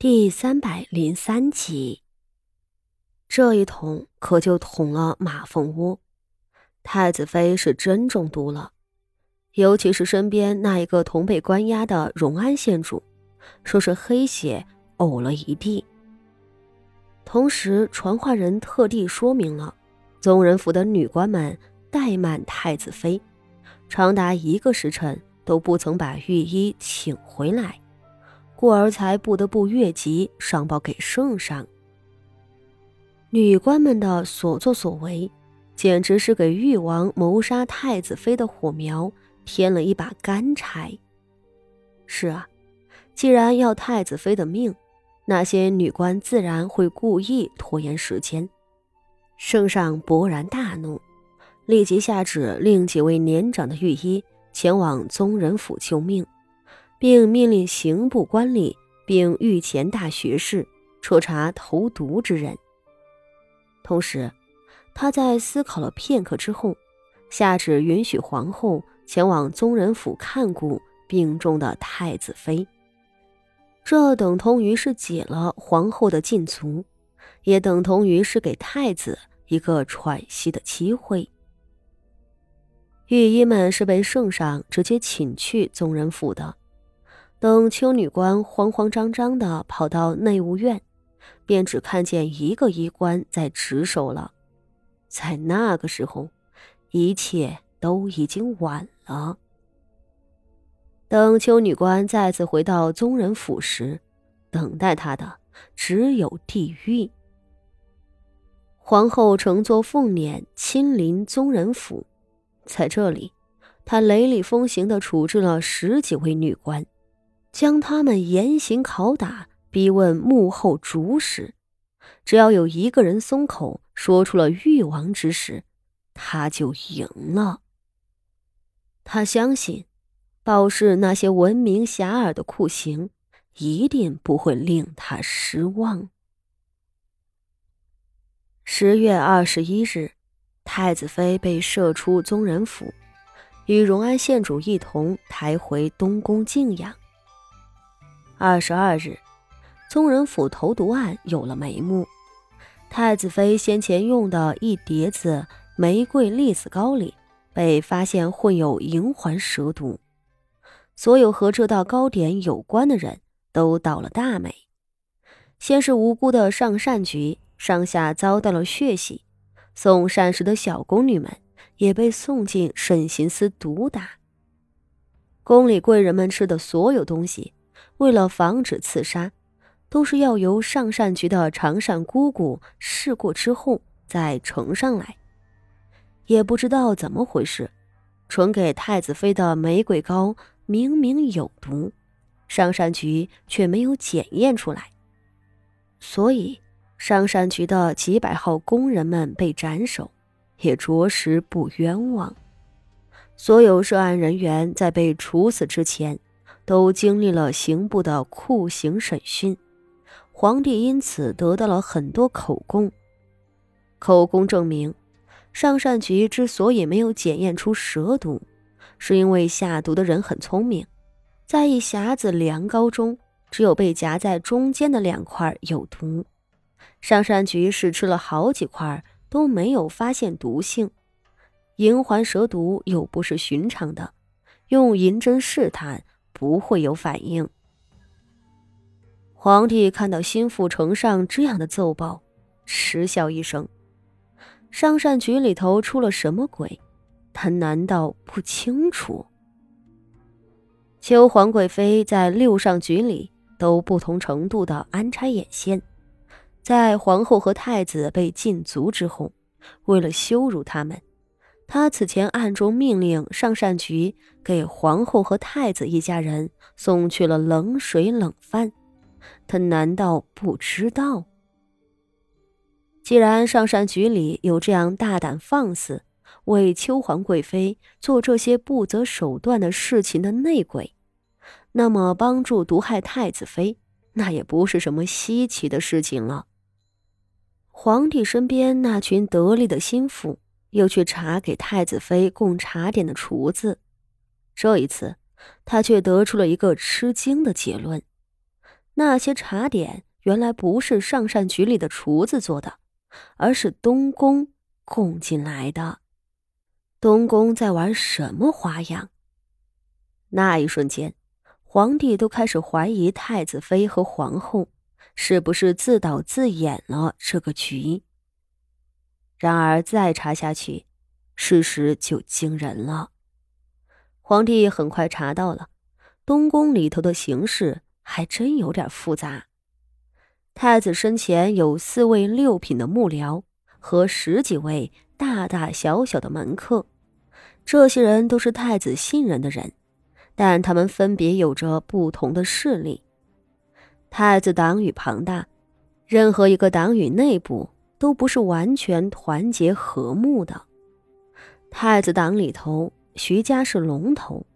第三百零三集，这一捅可就捅了马蜂窝。太子妃是真中毒了，尤其是身边那一个同被关押的荣安县主，说是黑血呕了一地。同时，传话人特地说明了，宗人府的女官们怠慢太子妃，长达一个时辰都不曾把御医请回来。故而才不得不越级上报给圣上。女官们的所作所为，简直是给誉王谋杀太子妃的火苗添了一把干柴。是啊，既然要太子妃的命，那些女官自然会故意拖延时间。圣上勃然大怒，立即下旨令几位年长的御医前往宗人府救命。并命令刑部官吏，并御前大学士彻查投毒之人。同时，他在思考了片刻之后，下旨允许皇后前往宗人府看顾病重的太子妃。这等同于是解了皇后的禁足，也等同于是给太子一个喘息的机会。御医们是被圣上直接请去宗人府的。等邱女官慌慌张张地跑到内务院，便只看见一个医官在值守了。在那个时候，一切都已经晚了。等邱女官再次回到宗人府时，等待她的只有地狱。皇后乘坐凤辇亲临宗人府，在这里，她雷厉风行地处置了十几位女官。将他们严刑拷打，逼问幕后主使。只要有一个人松口，说出了誉王之事，他就赢了。他相信，报氏那些闻名遐迩的酷刑，一定不会令他失望。十月二十一日，太子妃被射出宗人府，与荣安县主一同抬回东宫静养。二十二日，宗人府投毒案有了眉目。太子妃先前用的一碟子玫瑰栗子糕里，被发现混有银环蛇毒。所有和这道糕点有关的人都倒了大霉。先是无辜的上善局上下遭到了血洗，送膳食的小宫女们也被送进慎刑司毒打。宫里贵人们吃的所有东西。为了防止刺杀，都是要由上善局的常善姑姑试过之后再呈上来。也不知道怎么回事，传给太子妃的玫瑰糕明明有毒，上善局却没有检验出来。所以上善局的几百号工人们被斩首，也着实不冤枉。所有涉案人员在被处死之前。都经历了刑部的酷刑审讯，皇帝因此得到了很多口供。口供证明，上善局之所以没有检验出蛇毒，是因为下毒的人很聪明，在一匣子凉糕中，只有被夹在中间的两块有毒。上善局试吃了好几块，都没有发现毒性。银环蛇毒又不是寻常的，用银针试探。不会有反应。皇帝看到心腹呈上这样的奏报，嗤笑一声：“上善局里头出了什么鬼？他难道不清楚？”秋皇贵妃在六上局里都不同程度的安插眼线，在皇后和太子被禁足之后，为了羞辱他们。他此前暗中命令上善局给皇后和太子一家人送去了冷水冷饭，他难道不知道？既然上善局里有这样大胆放肆为秋皇贵妃做这些不择手段的事情的内鬼，那么帮助毒害太子妃，那也不是什么稀奇的事情了。皇帝身边那群得力的心腹。又去查给太子妃供茶点的厨子，这一次，他却得出了一个吃惊的结论：那些茶点原来不是上善局里的厨子做的，而是东宫供进来的。东宫在玩什么花样？那一瞬间，皇帝都开始怀疑太子妃和皇后是不是自导自演了这个局。然而再查下去，事实就惊人了。皇帝很快查到了，东宫里头的形势还真有点复杂。太子身前有四位六品的幕僚和十几位大大小小的门客，这些人都是太子信任的人，但他们分别有着不同的势力。太子党羽庞大，任何一个党羽内部都不是完全团结和睦的。太子党里头。徐家是龙头，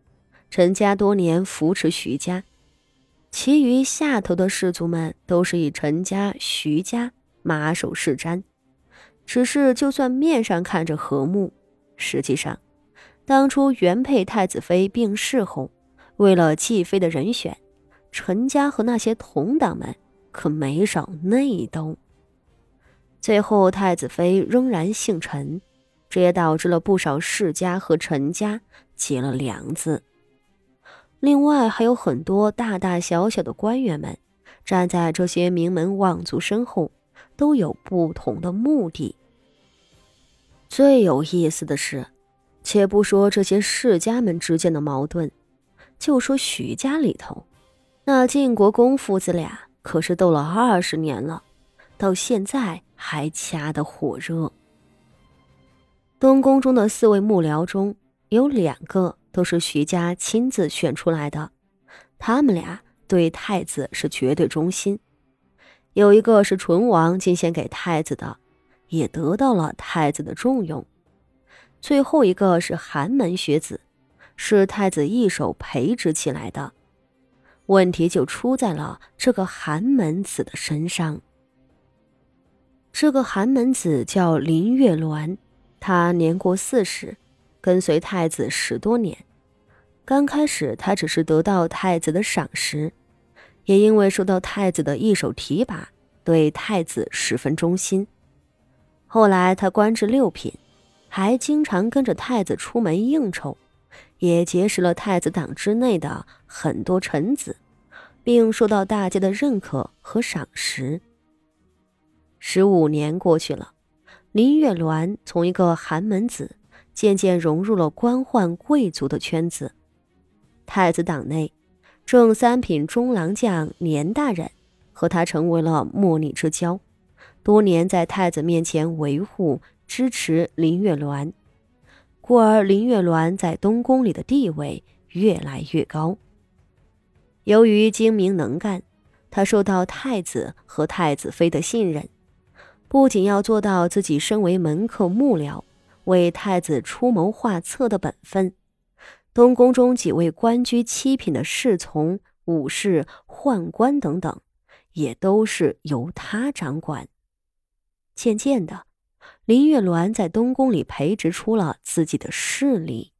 陈家多年扶持徐家，其余下头的士族们都是以陈家、徐家马首是瞻。只是就算面上看着和睦，实际上，当初原配太子妃病逝后，为了继妃的人选，陈家和那些同党们可没少内斗。最后，太子妃仍然姓陈。这也导致了不少世家和陈家结了梁子。另外，还有很多大大小小的官员们站在这些名门望族身后，都有不同的目的。最有意思的是，且不说这些世家们之间的矛盾，就说徐家里头，那晋国公父子俩可是斗了二十年了，到现在还掐得火热。东宫中的四位幕僚中有两个都是徐家亲自选出来的，他们俩对太子是绝对忠心。有一个是纯王进献给太子的，也得到了太子的重用。最后一个是寒门学子，是太子一手培植起来的。问题就出在了这个寒门子的身上。这个寒门子叫林月鸾。他年过四十，跟随太子十多年。刚开始，他只是得到太子的赏识，也因为受到太子的一手提拔，对太子十分忠心。后来，他官至六品，还经常跟着太子出门应酬，也结识了太子党之内的很多臣子，并受到大家的认可和赏识。十五年过去了。林月鸾从一个寒门子，渐渐融入了官宦贵族的圈子。太子党内，正三品中郎将年大人和他成为了莫逆之交，多年在太子面前维护支持林月鸾，故而林月鸾在东宫里的地位越来越高。由于精明能干，他受到太子和太子妃的信任。不仅要做到自己身为门客幕僚，为太子出谋划策的本分，东宫中几位官居七品的侍从、武士、宦官等等，也都是由他掌管。渐渐的，林月鸾在东宫里培植出了自己的势力。